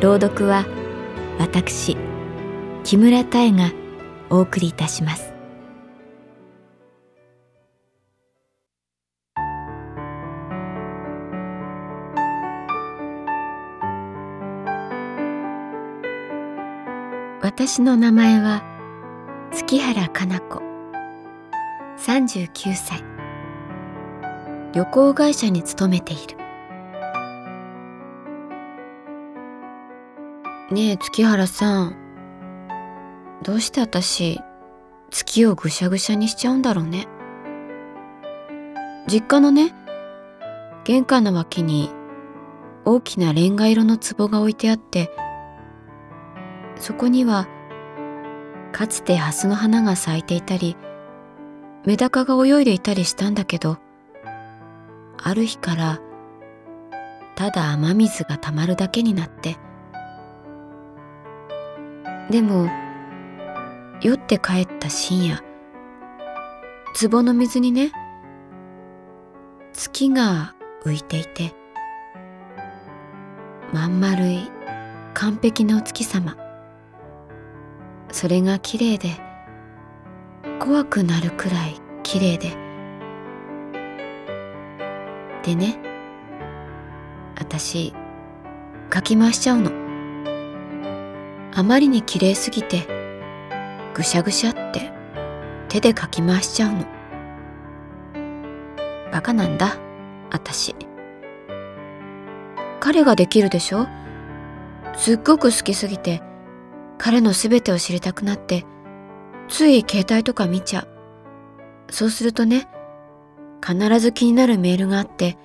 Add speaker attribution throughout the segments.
Speaker 1: 朗読は私木村多江がお送りいたします。私の名前は月原かな子。39歳。旅行会社に勤めている。ねえ月原さん。どうして私月をぐしゃぐしゃにしちゃうんだろうね。実家のね玄関の脇に大きなレンガ色の壺が置いてあってそこにはかつてハスの花が咲いていたりメダカが泳いでいたりしたんだけどある日からただ雨水がたまるだけになってでも酔って帰った深夜壺の水にね月が浮いていてまん丸い完璧なお月様。それが綺麗で怖くなるくらい綺麗で。でね私かき回しちゃうの。あまりに綺麗すぎてぐしゃぐしゃって手でかき回しちゃうの。バカなんだ私。彼ができるでしょ？すっごく好きすぎて彼の全てを知りたくなってつい携帯とか見ちゃう。そうするとね、必ず気になるメールがあって、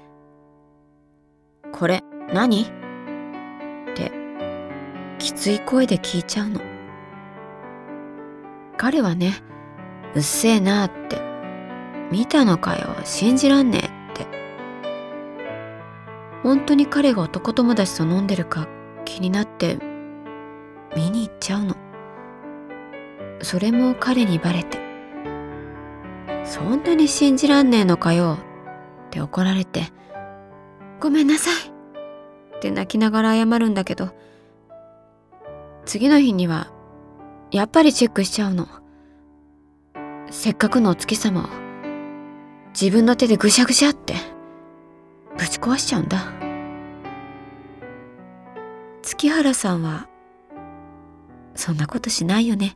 Speaker 1: これ何、きつい声で聞いちゃうの。彼はね、うっせえなって、見たのかよ、信じらんねえって。本当に彼が男友達と飲んでるか気になって見に行っちゃうの。それも彼にバレてそんなに信じらんねえのかよって怒られてごめんなさいって泣きながら謝るんだけど次の日にはやっぱりチェックしちゃうの。せっかくのお月様を自分の手でぐしゃぐしゃってぶち壊しちゃうんだ。月原さんはそんなことしないよね。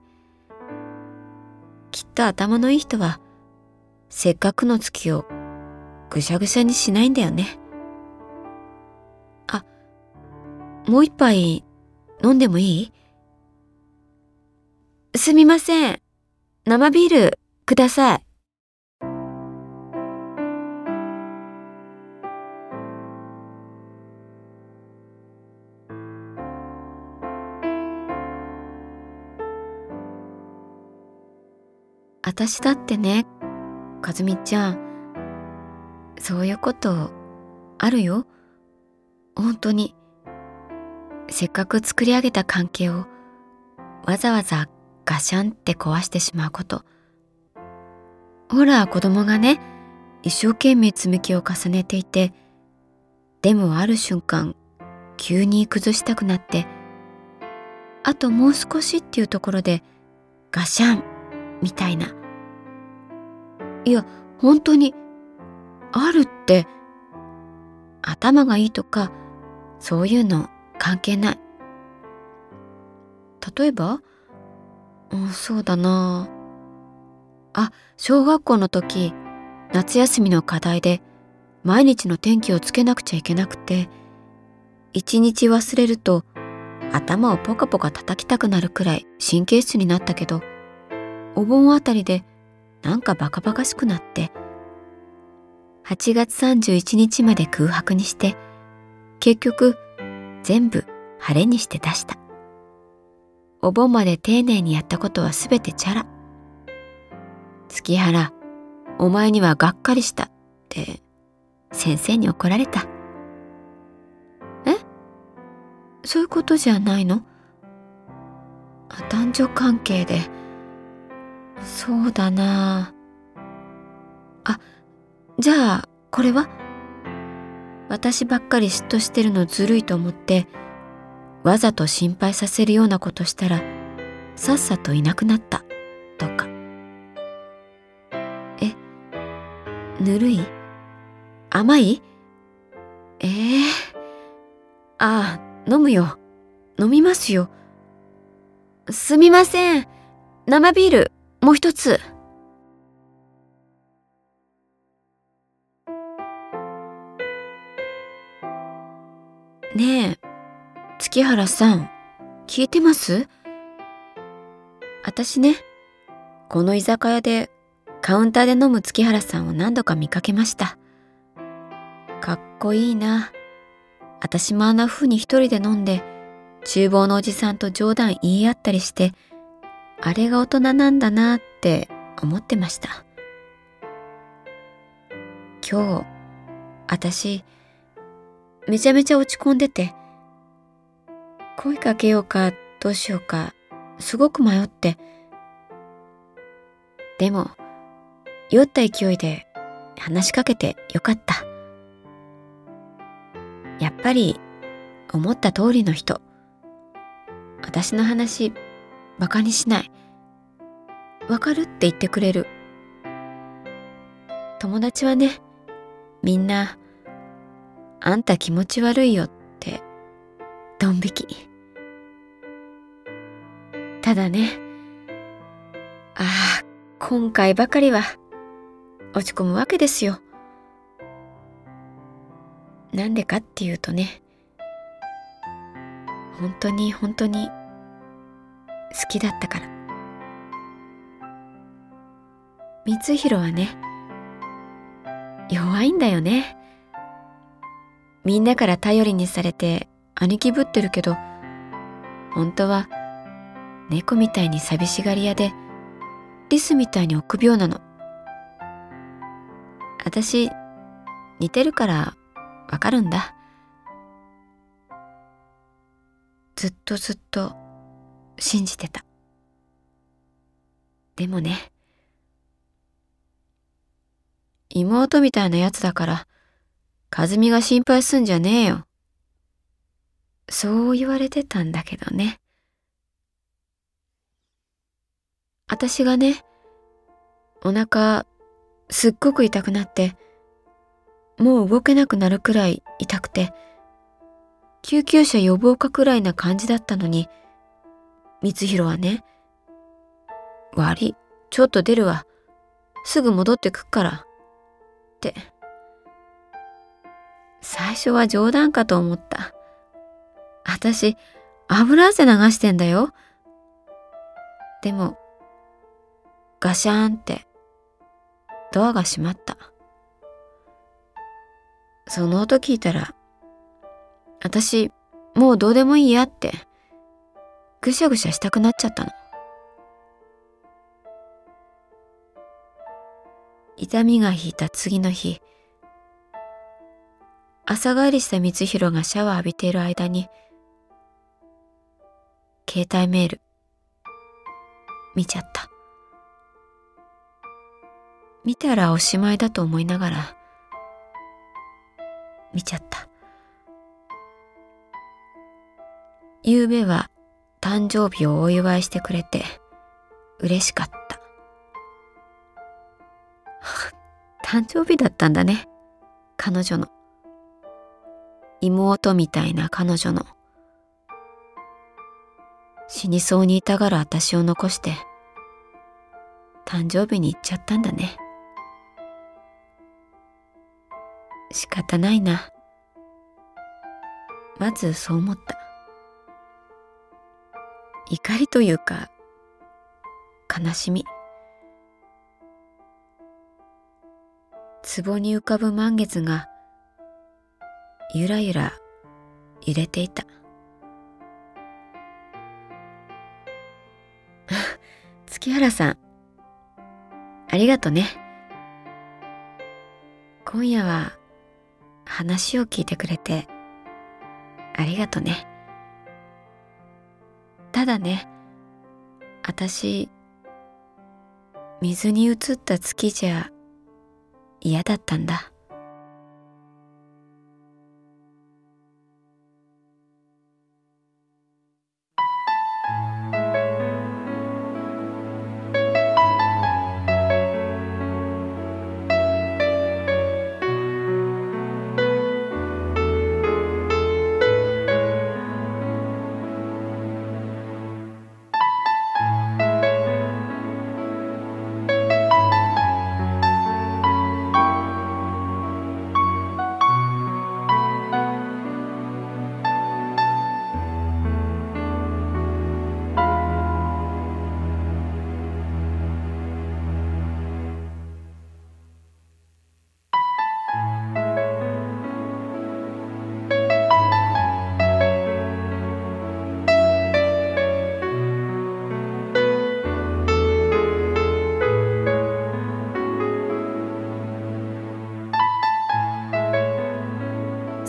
Speaker 1: きっと頭のいい人は、せっかくの月をぐしゃぐしゃにしないんだよね。あ、もう一杯飲んでもいい？すみません。生ビールください。私だってねかずみちゃんそういうことあるよ本当にせっかく作り上げた関係をわざわざガシャンって壊してしまうことほら子供がね一生懸命積み木を重ねていてでもある瞬間急に崩したくなってあともう少しっていうところでガシャンみたいないや本当にあるって頭がいいとかそういうの関係ない。例えばうん、そうだなあ、小学校の時、夏休みの課題で毎日の天気をつけなくちゃいけなくて、一日忘れると頭をポカポカ叩きたくなるくらい神経質になったけど、お盆あたりでなんかバカバカしくなって、8月31日まで空白にして、結局全部晴れにして出した。お盆まで丁寧にやったことはすべてチャラ。月原、お前にはがっかりしたって先生に怒られた。え？そういうことじゃないの？男女関係で、そうだな。あ、じゃあ、これは？私ばっかり嫉妬してるのずるいと思って、わざと心配させるようなことしたら、さっさといなくなった、とか。え、ぬるい？甘い？ええー、ああ、飲むよ。飲みますよ。すみません。生ビール、もう一つ。ねえ、月原さん、聞いてます？私ね、この居酒屋でカウンターで飲む月原さんを何度か見かけました。かっこいいな。私もあんな風に一人で飲んで、厨房のおじさんと冗談言い合ったりして、あれが大人なんだなって思ってました。今日、私、めちゃめちゃ落ち込んでて、声かけようかどうしようかすごく迷って。でも、酔った勢いで話しかけてよかった。やっぱり思った通りの人。私の話バカにしない。わかるって言ってくれる。友達はね、みんな、あんた気持ち悪いよって、ドン引き。ただね、ああ、今回ばかりは落ち込むわけですよ。なんでかっていうとね、本当に本当に好きだったから。光弘はね、弱いんだよね。みんなから頼りにされて兄貴ぶってるけど、本当は猫みたいに寂しがり屋で、リスみたいに臆病なの。私、似てるからわかるんだ。ずっとずっと信じてた。でもね、妹みたいなやつだから、和美が心配すんじゃねえよ。そう言われてたんだけどね。私がね、お腹すっごく痛くなって、もう動けなくなるくらい痛くて、救急車呼ぼうかくらいな感じだったのに、光弘はね、悪い、ちょっと出るわ。すぐ戻ってくっから。って。最初は冗談かと思った。私、油汗流してんだよ。でも、ガシャーンってドアが閉まった。その音聞いたら、私もうどうでもいいやってぐしゃぐしゃしたくなっちゃったの。痛みが引いた次の日、朝帰りした光弘がシャワー浴びている間に、携帯メール、見ちゃった。見たらおしまいだと思いながら、見ちゃった。昨べは誕生日をお祝いしてくれて嬉しかった。誕生日だったんだね、彼女の。妹みたいな彼女の死にそうに痛がる私を残して誕生日に行っちゃったんだね仕方ないな。まずそう思った。怒りというか悲しみ。壺に浮かぶ満月がゆらゆら揺れていた。月原さんありがとね。今夜は話を聞いてくれてありがとね。ただね私水に映った月じゃ嫌だったんだ。